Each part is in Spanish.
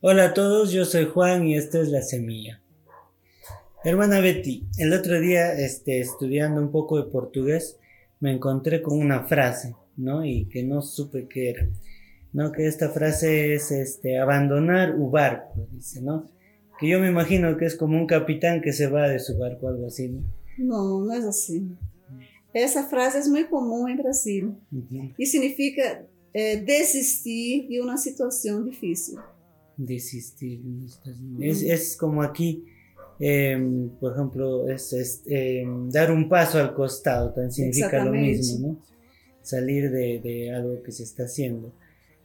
Hola a todos, yo soy Juan y esto es La Semilla. Hermana Betty, el otro día este, estudiando un poco de portugués me encontré con una frase, ¿no? Y que no supe qué era, ¿no? Que esta frase es este, abandonar un barco, dice, ¿no? Que yo me imagino que es como un capitán que se va de su barco, algo así, ¿no? No, no es así. Esa frase es muy común en Brasil Ujú. y significa eh, desistir de una situación difícil. Desistir. es como aquí, em, por ejemplo, es, es, em, dar un paso al costado, también significa Exactamente. mismo, ¿no? Salir de, de algo que se está haciendo.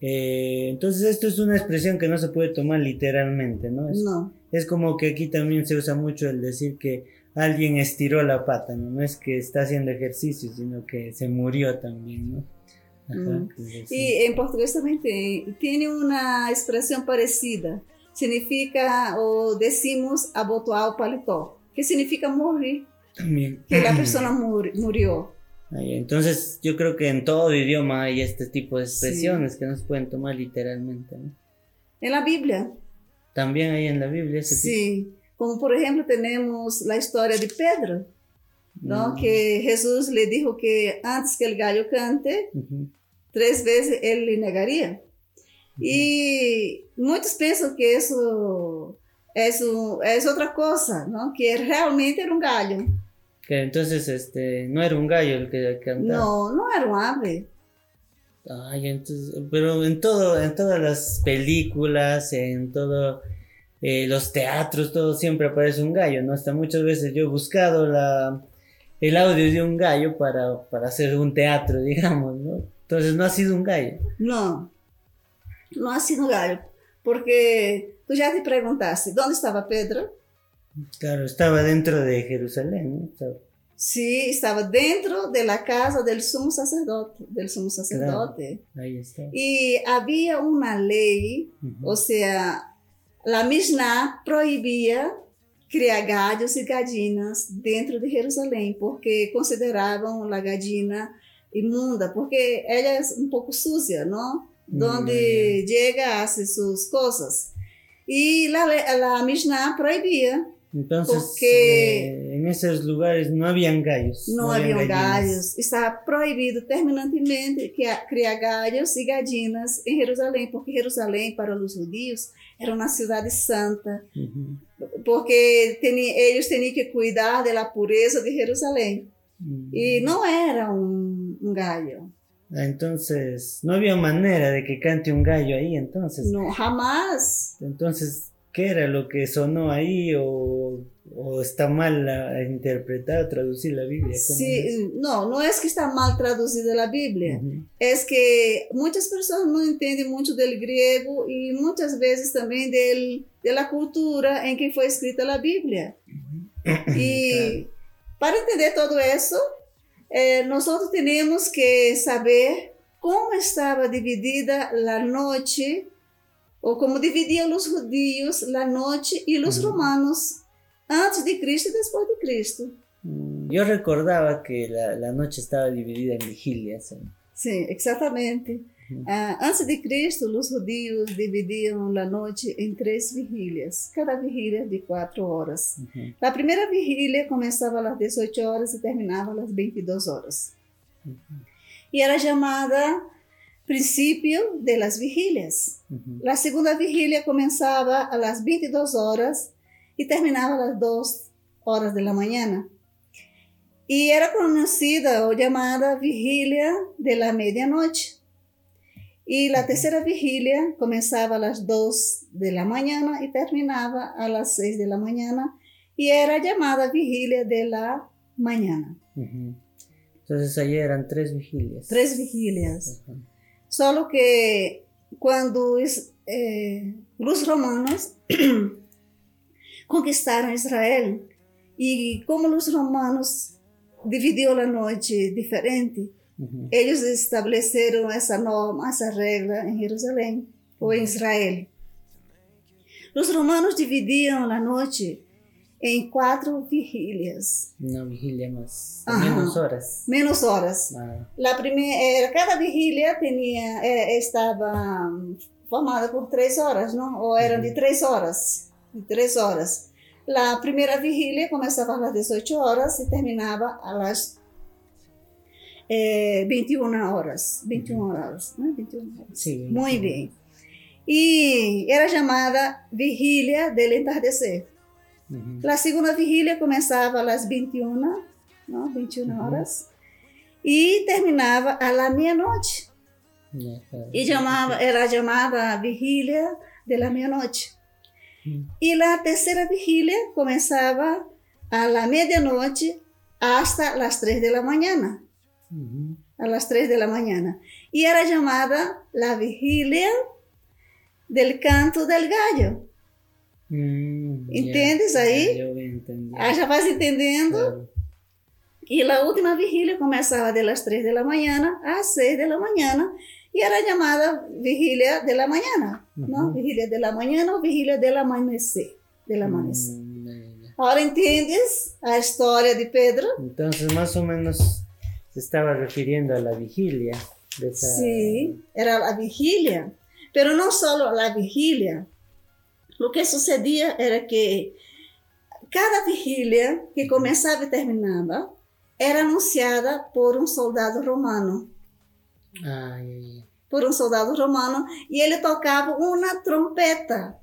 Eh, entonces esto es una expresión que no se puede tomar literalmente, ¿no? Es, No, es como que aquí también se usa mucho el decir que alguien estiró la pata, ¿no? No es que está haciendo ejercicio, sino que se murió también, ¿no? Ajá, Mm. que es así. y en portugués también tiene, tiene una expresión parecida. Significa, o decimos, abotoar o paletó, que significa morir, También. que la persona mur- murió. Ahí, Entonces, yo creo que en todo idioma hay este tipo de Sí. expresiones que no se pueden tomar literalmente. ¿no? En la Biblia, También hay en la Biblia ese sí. Como por ejemplo tenemos la historia de Pedro. ¿no? Mm, Que Jesús le dijo que antes que el gallo cante, ujú, tres veces él le negaría. Y muchos piensan que eso es, un- es otra cosa, ¿no? Que realmente era un gallo. Que entonces este no era un gallo el que cantaba. No, no era un ave. Ay, entonces, pero en todo, en todas las películas, en todo eh, los teatros, todo siempre aparece un gallo, ¿no? Hasta muchas veces yo he buscado la, el audio de un gallo para, para hacer un teatro, digamos, ¿no? Entonces no ha sido un gallo. No, no ha sido un gallo. Porque tú ya te preguntaste, ¿dónde estaba Pedro? Claro, estaba dentro de Jerusalén, ¿no? Estaba- Sí, estaba dentro de la casa del sumo sacerdote, del sumo sacerdote. ahí está. Y había una ley, Ujú. o sea, la Mishnah proibía criar gallos y gallinas dentro de Jerusalén, porque consideraban la gallina inmunda, porque ella es un poco sucia, ¿no? Donde llega hace sus cosas. Y la, le- la Mishnah prohibía, Entonces, porque- eh, en esos lugares no habían gallos. no, habían habían gallinas. gallos. Estaba proibido terminantemente que criar gallos e gallinas em Jerusalém, porque Jerusalém, para os judios, era uma cidade santa, porque teni- eles tinham que cuidar da pureza de Jerusalém. Mm. E não era um, um gallo. Entonces, no había manera de que cante un gallo ahí, entonces. Não, jamás. Entonces, ¿qué era lo que sonó ahí o, o está mal la- interpretar, traducir la Biblia? ¿Cómo es? Não, não é que está mal traduzida a Bíblia. Ujú. é que muitas pessoas não entendem muito do grego e muitas vezes também del, da cultura em que foi escrita a Bíblia. E para entender todo isso, eh, nós temos que saber como estava dividida a noite, ou como dividiam os judios a noite e os Uhum. romanos antes de Cristo e depois de Cristo. Mm, Yo recordaba que la noche estaba dividida en vigilias. ¿eh? Sim, exatamente. Uhum. Ah, antes de Cristo, os judios dividiam a noite em três vigílias, cada vigília de quatro horas. Ujú, A primeira vigília começava às 18 horas e terminava às 22 horas. ujú, E era chamada princípio de las vigílias. ujú. A segunda vigília começava às 22 horas e terminava às 2 horas da manhã. E era conhecida ou chamada vigília de la medianoite. E a terceira vigília começava às 2 da manhã e terminava às 6 da manhã. E era chamada vigília de la manhã. Ujú. Entonces allí eran tres vigilias. Três vigílias. Ajá. Solo que quando es- eh, os romanos conquistaram Israel e como os romanos dividiu a noite diferente, Ujú. eles estabeleceram essa norma, essa regra em Jerusalém ou em Israel. Os romanos dividiam a noite em quatro vigílias. Una vigilia más. Ajá. Menos horas. Menos horas. Ah, La primeira, cada vigília tinha, eh, estava hum, formada por três horas, não? Ou eram de três horas. De três horas. A primeira vigília começava às 18 horas e terminava às eh, 21 horas. 21 horas, né? 21 horas. sí. Muito bem. E era chamada Vigília del Entardecer. Ujú. A segunda vigília começava às 21, não? 21 Uhum. horas, e terminava à meia-noite. Claro. E chamava, era chamada vigília de la meia-noite. Hum. E a terceira vigília começava à meia-noite hasta las 3 de la mañana. Ujú. A las 3 de la mañana. E era chamada la vigília del canto del gallo. Mm, ya. ¿Entiendes ahí? Ya, yo voy entendiendo. Ah, já vai entendendo? Claro. E a última vigília começava 3 de la mañana às 6 de la mañana e era chamada vigília de la mañana, não? Uhum. Vigília de la mañana ou vigília amanecer, del amanecer. Mm, ya. Agora entendes a história de Pedro? Entonces, más o menos se estaba refiriendo a la vigilia de esa. Sim, era a vigília. Pero não só a vigília. O que sucedia era que cada vigília que começava e terminava era anunciada por um soldado romano. Ya. por um soldado romano e ele tocava uma trompeta.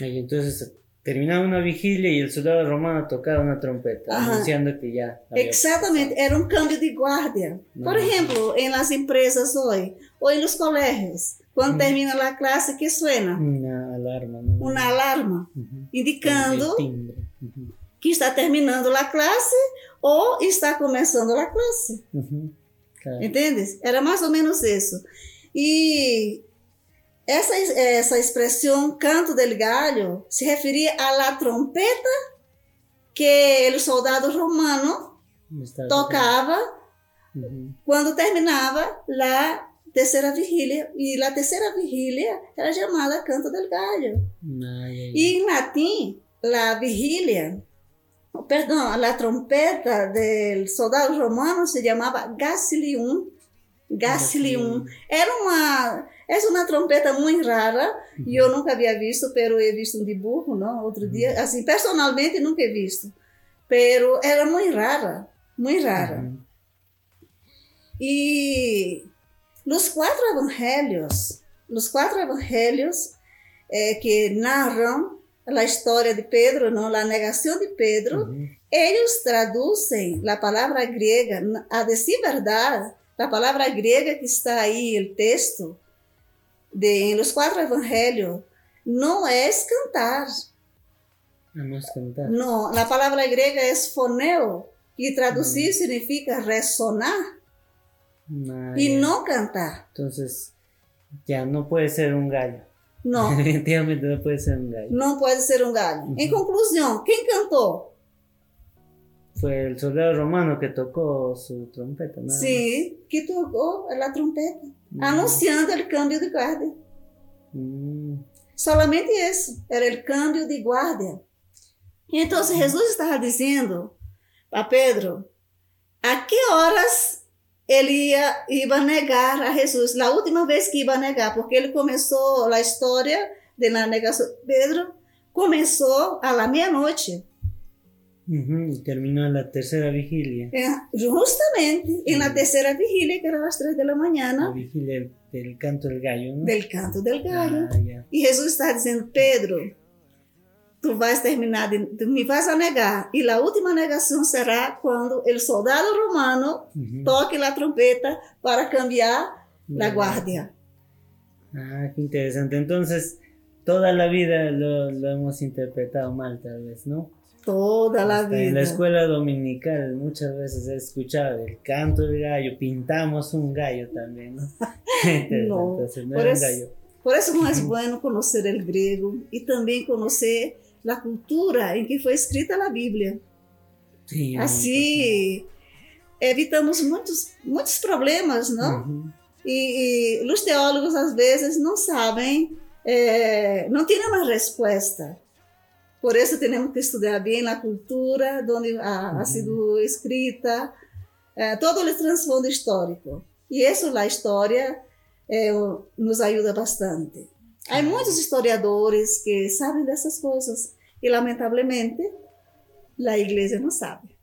Y entonces terminaba una vigilia y el soldado romano tocaba una trompeta, Ajá. anunciando que ya. había Exatamente, era um câmbio de guarda. Por exemplo, em las empresas hoje, ou em los colégios, quando Uhum. termina a classe, que suena? Una alarma, ¿no? Uma alarma Ujú. indicando. Ujú. que está terminando a classe ou está começando a classe. Ujú. Claro. Entendes? Era mais ou menos isso. E essa, essa expressão canto del gallo se referia à la trompeta que o soldado romano tocava Ujú. quando terminava a terceira vigília. E a terceira vigília era chamada canto del gallo. Ya, ya. E em latim, a vigília, perdão, a trompeta do soldado romano se chamava gacilium. Gacilium. Era uma, é uma trompeta muito rara e eu nunca havia visto, pero he visto um dibujo, não? Outro dia, assim, personalmente nunca he visto, pero era muito rara, muito rara. Ujú. E os quatro evangelhos, os quatro evangelhos eh, que narram a história de Pedro, não, a negação de Pedro, Ujú. eles traduzem a palavra grega, a decir verdade, a palavra grega que está aí, o texto, de, los quatro evangelhos, não é cantar. No es cantar. Não, a palavra grega é foneo, que traduzir significa ressonar Ah, ya. não cantar. Entonces, ya no puede ser un gallo. Não. Definitivamente no puede ser un gallo. Não pode ser um galho. Em conclusão, quem cantou? Fue el soldado romano que tocó su trompeta, ¿no? Sim, que tocou a trompeta, Mm. anunciando o câmbio de guarda. Mm, Solamente isso, era o câmbio de guarda. Então, Jesus estava dizendo para Pedro a que horas ele ia, ia negar a Jesus, a última vez que ia negar, porque ele começou a história da negação. Pedro começou à meia-noite. ujú, y terminó la tercera vigilia. É, justamente em la Sim. terceira vigília, que era às três da La manhã, vigilia del, del canto del gallo, ¿no? del canto del gallo. Ah, ya. E Jesus está dizendo, Pedro, tu vais terminar, de, tu me vas a negar. E a última negação será quando o soldado romano toque a trompeta para cambiar a guardia. Ah, qué interesante. Entonces, toda la vida lo, lo hemos interpretado mal, tal vez, ¿no? Toda a Hasta En la vida. escuela dominical muchas veces he escuchado el canto del gallo, pintamos un gallo también, ¿no? No, entonces, no por un eso- gallo. Por isso não é bueno conhecer o grego e também conhecer na cultura em que foi escrita a Bíblia. Sim, assim, evitamos muitos, muitos problemas, não? Uhum. E, e, os teólogos, às vezes, não sabem, é, não têm uma resposta. Por isso, temos que estudar bem a cultura, onde ha, uhum. sido escrita, é, todo o transfondo histórico. E isso, a história, é, nos ajuda bastante. Há muitos historiadores que sabem dessas coisas e, lamentavelmente, a igreja não sabe.